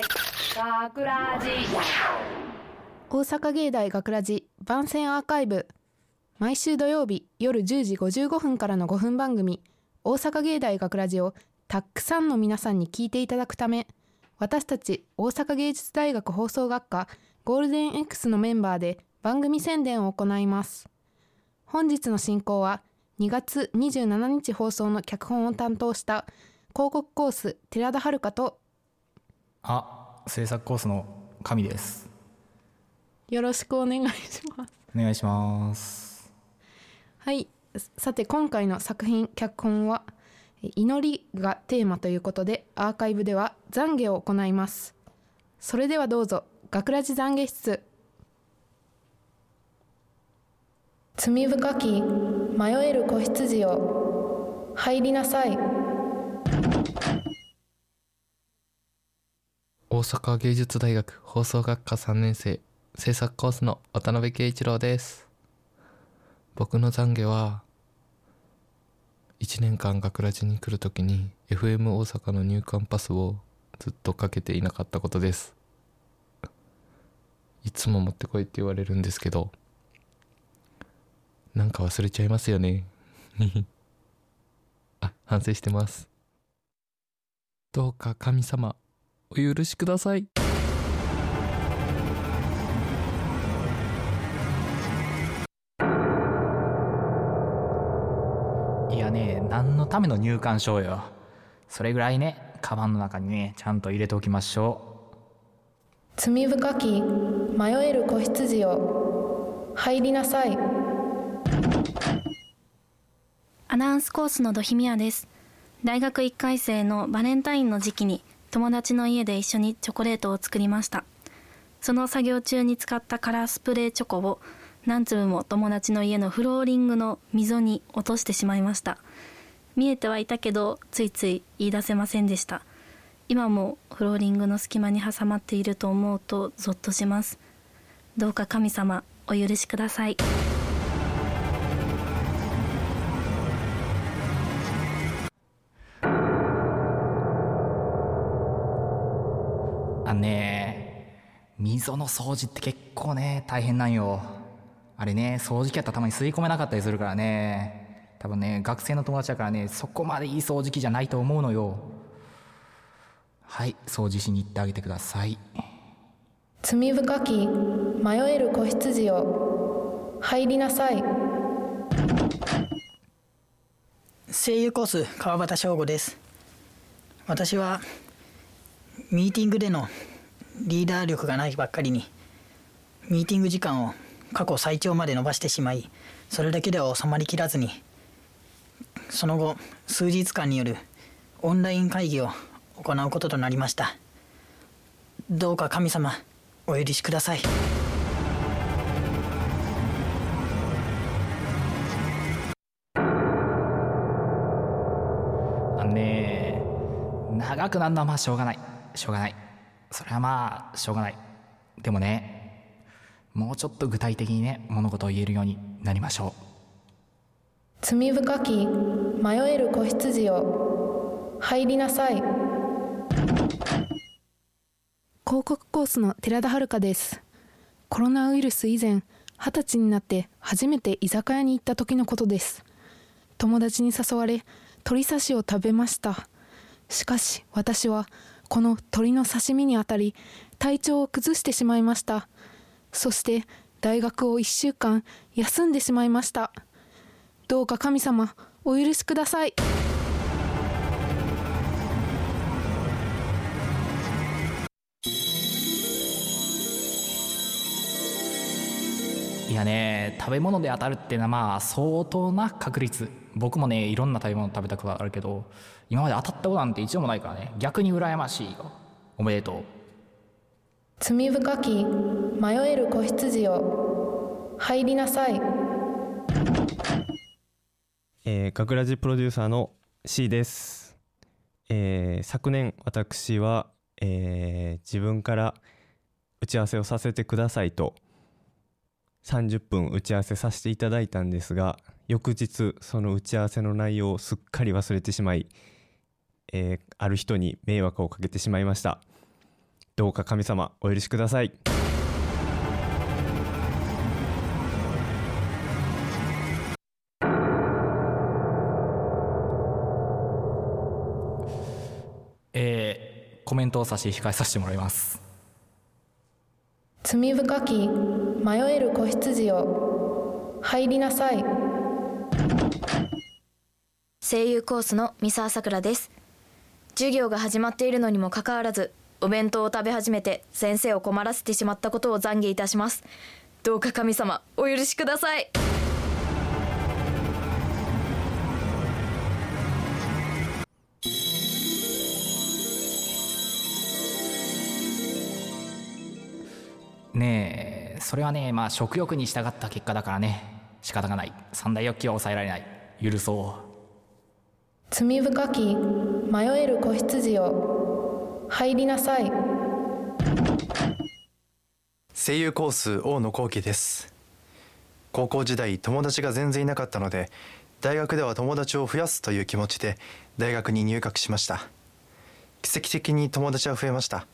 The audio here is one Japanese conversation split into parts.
学ラジ大阪芸大学ラジ番宣アーカイブ。毎週土曜日夜10時55分からの5分番組。大阪芸大学ラジをたくさんの皆さんに聞いていただくため。私たち大阪芸術大学放送学科ゴールデン X のメンバーで番組宣伝を行います。本日の進行は2月27日放送の脚本を担当した広告コース寺田遥とあ、制作コースの神です。よろしくお願いします。お願いします。はい。さて今回の作品脚本はえ祈りがテーマということでアーカイブでは懺悔を行います。それではどうぞ学ラジ懺悔室。罪深き迷える子羊よ入りなさい大阪芸術大学放送学科3年生制作コースの渡辺圭一郎です。僕の懺悔は1年間学ラジに来るときに FM 大阪の入館パスをずっとかけていなかったことです。いつも持ってこいって言われるんですけどなんか忘れちゃいますよね。あ反省してます。どうか神様お許しください。いやね、何のための入館証よ。それぐらいね、カバンの中にね、ちゃんと入れておきましょ罪深き迷える子羊よ。入りなさい。アナウンスコースのドヒミヤです。大学1回生のバレンタインの時期に友達の家で一緒にチョコレートを作りました。その作業中に使ったカラースプレーチョコを何粒も友達の家のフローリングの溝に落としてしまいました。見えてはいたけどついつい言い出せませんでした。今もフローリングの隙間に挟まっていると思うとゾッとします。どうか神様お許しください。溝の掃除って結構ね、大変なんよ。あれね、掃除機やったらたまに吸い込めなかったりするからね。多分ね、学生の友達だからね、そこまでいい掃除機じゃないと思うのよ。はい、掃除しに行ってあげてください。罪深き迷える子羊よ入りなさい声優コース川端翔吾です私はミーティングでのリーダー力がないばっかりにミーティング時間を過去最長まで伸ばしてしまいそれだけでは収まりきらずにその後数日間によるオンライン会議を行うこととなりました。どうか神様お許しください。あのね長くなるのはまあしょうがない。しょうがない。それはまあしょうがない。でもねもうちょっと具体的にね物事を言えるようになりましょう。罪深き迷える子羊よ入りなさい。広告コースの寺田遥です。コロナウイルス以前二十歳になって初めて居酒屋に行った時のことです。友達に誘われ鶏刺しを食べました。しかし私はこの鳥の刺身にあたり体調を崩してしまいました。そして大学を1週間休んでしまいました。どうか神様お許しください。ういやね食べ物で当たるっていうのはまあ相当な確率。僕もねいろんな食べ物食べたことあるけど今まで当たったことなんて一度もないからね。逆に羨ましいよ。おめでとう。罪深き迷える子羊よ入りなさい。えー、学ラジプロデューサーの C です、えー昨年私は、えー自分から打ち合わせをさせてくださいと30分打ち合わせさせていただいたんですが翌日その打ち合わせの内容をすっかり忘れてしまい、えーある人に迷惑をかけてしまいました。どうか神様お許しください。えー、コメントを差し控えさせてもらいます。罪深き迷える子羊よ入りなさい。声優コースの三沢さくらです。授業が始まっているのにもかかわらずお弁当を食べ始めて先生を困らせてしまったことを懺悔いたします。どうか神様お許しください。ねえそれはねまあ食欲に従った結果だからね。仕方がない。三大欲求は抑えられない。許そう。罪深き迷える子羊よ入りなさい。声優コース大野幸喜です。高校時代友達が全然いなかったので大学では友達を増やすという気持ちで大学に入学しました。奇跡的に友達は増えました。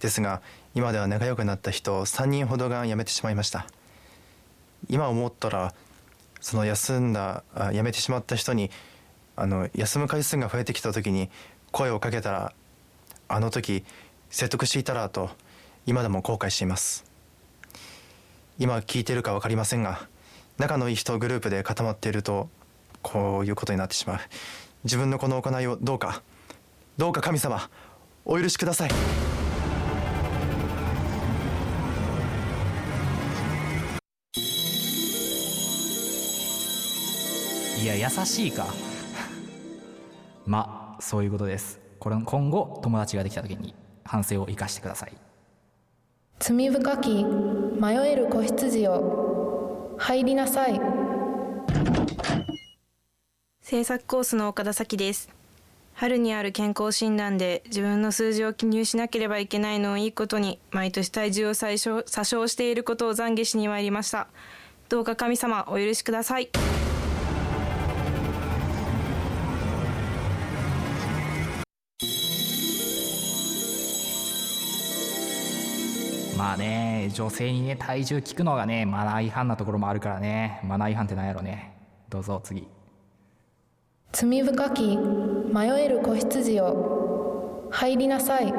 ですが今では仲良くなった人3人ほどが辞めてしまいました。今思ったらその休んだあ辞めてしまった人にあの休む回数が増えてきた時に声をかけたらあの時説得していたらと今でも後悔しています。今聞いてるか分かりませんが仲のいい人グループで固まっているとこういうことになってしまう。自分のこの行いをどうかどうか神様お許しください。いや優しいか。まあそういうことです。これ今後友達ができた時に反省を生かしてください。罪深き迷える子羊よ入りなさい。制作コースの岡田咲です。春にある健康診断で自分の数字を記入しなければいけないのをいいことに毎年体重を最小詐称していることを懺悔しに参りました。どうか神様お許しくださいまあね女性にね体重聞くのがねマナー違反なところもあるからね。マナー違反ってなんやろねどうぞ次罪深き迷える子羊よ入りなさい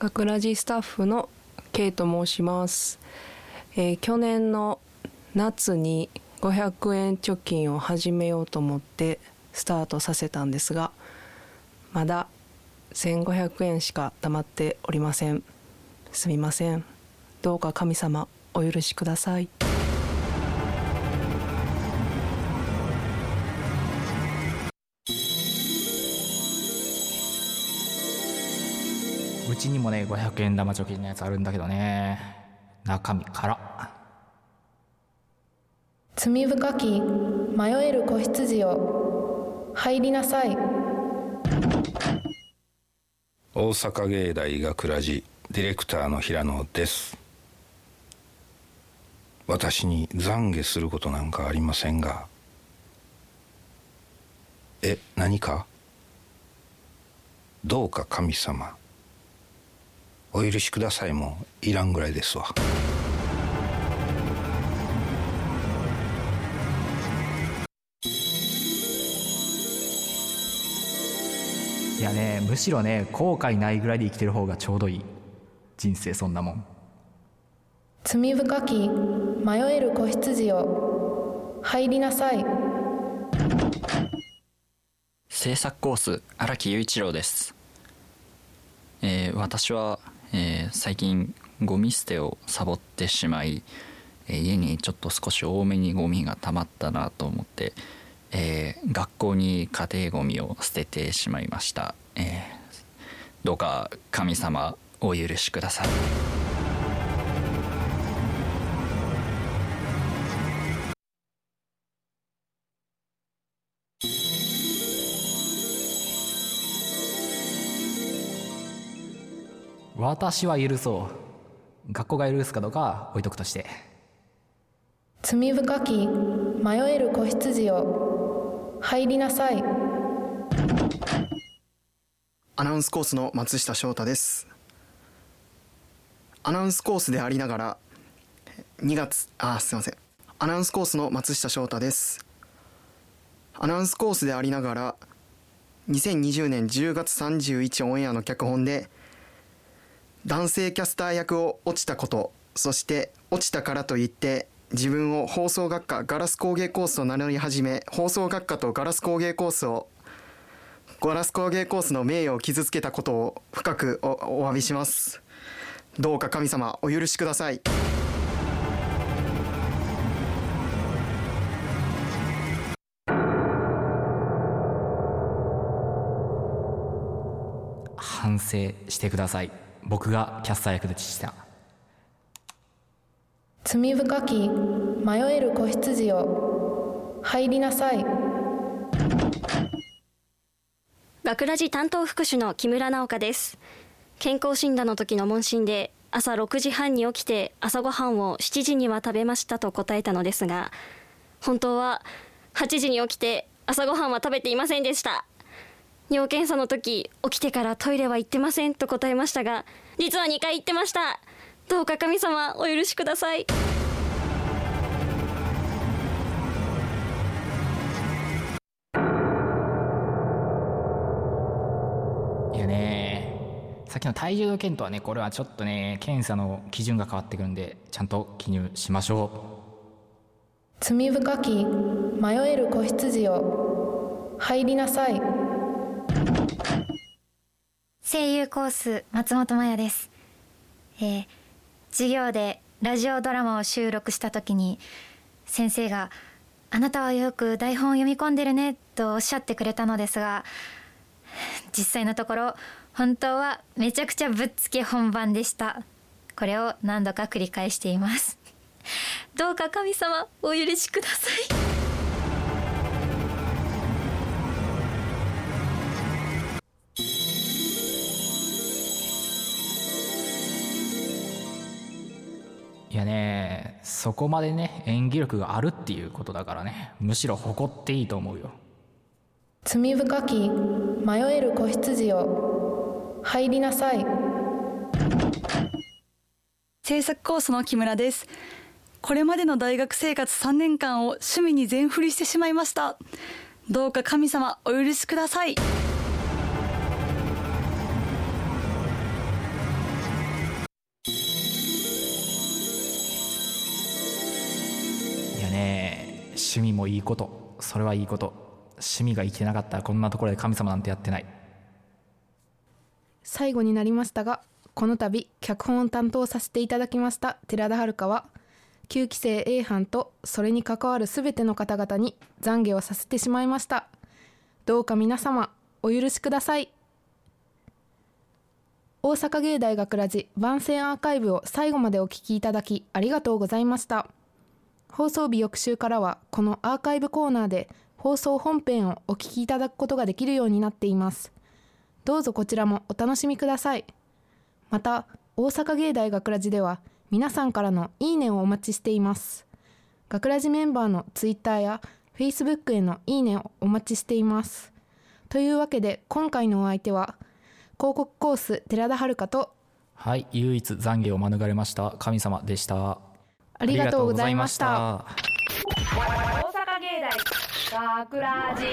学ラジスタッフの K と申します、えー去年の夏に500円貯金を始めようと思ってスタートさせたんですがまだ1500円しか貯まっておりません。すみません。どうか神様お許しください。うちにもね500円玉貯金のやつあるんだけどね。中身から。罪深き迷える子羊よ入りなさい大阪芸大学ラジディレクターの平野です。私に懺悔することなんかありませんが。え何か？どうか神様。お許しくださいもいらんぐらいですわ。やねむしろね後悔ないぐらいで生きてる方がちょうどいい。人生そんなもん。罪深き迷える子羊よ入りなさい。制作コース荒木雄一郎です、えー私は、えー最近ゴミ捨てをサボってしまい、えー家にちょっと少し多めにゴミが溜まったなと思って、えー学校に家庭ゴミを捨ててしまいました、えーどうか神様お許しください。私は許そう。学校が許すかどうかは置いとくとして。罪深き迷える子羊よ入りなさい。アナウンスコースの松下翔太です。アナウンスコースでありながら2月あすいません。アナウンスコースの松下翔太です。アナウンスコースでありながら2020年10月31オンエアの脚本で男性キャスター役を落ちたことそして落ちたからといって自分を放送学科ガラス工芸コースと名乗り始め放送学科とガラス工芸コースをガラス工芸コースの名誉を傷つけたことを深くおお詫びします。どうか神様お許しください。反省してください。僕がキャスター役でした。罪深き迷える子羊よ入りなさい。学ラジ担当副手の木村直香です。健康診断の時の問診で朝6時半に起きて朝ごはんを7時には食べましたと答えたのですが本当は8時に起きて朝ごはんは食べていませんでした。尿検査の時起きてからトイレは行ってませんと答えましたが実は2回行ってました。どうか神様お許しください。いやねさっきの体重の件とはねこれはちょっとね検査の基準が変わってくるんでちゃんと記入しましょ罪深き迷える子羊よ入りなさい。声優コース松本麻也です、えー、授業でラジオドラマを収録した時に先生が「あなたはよく台本を読み込んでるね」とおっしゃってくれたのですが実際のところ本当はめちゃくちゃぶっつけ本番でした。これを何度か繰り返しています。どうか神様お許しください。いやねそこまでね演技力があるっていうことだからね。むしろ誇っていいと思うよ。罪深き迷える子羊よ入りなさい。制作コースの木村です。これまでの大学生活3年間を趣味に全振りしてしまいました。どうか神様お許しくださいい趣味もいいこと。それはいいこと。趣味が生きてなかったらこんなところで神様なんてやってない。最後になりましたがこの度脚本を担当させていただきました寺田遥は9期生 A 班とそれに関わる全ての方々に懺悔をさせてしまいました。どうか皆様お許しください。大阪芸大学ラジ番宣アーカイブを最後までお聞きいただきありがとうございました。放送日翌週からはこのアーカイブコーナーで放送本編をお聞きいただくことができるようになっています。どうぞこちらもお楽しみください。また大阪芸大学ラジでは皆さんからのいいねをお待ちしています。学ラジメンバーのツイッターやフェイスブックへのいいねをお待ちしています。というわけで今回のお相手は広告コース寺田遥とはい唯一懺悔を免れました神様でした。ありがとうございました。大阪芸大学ラジ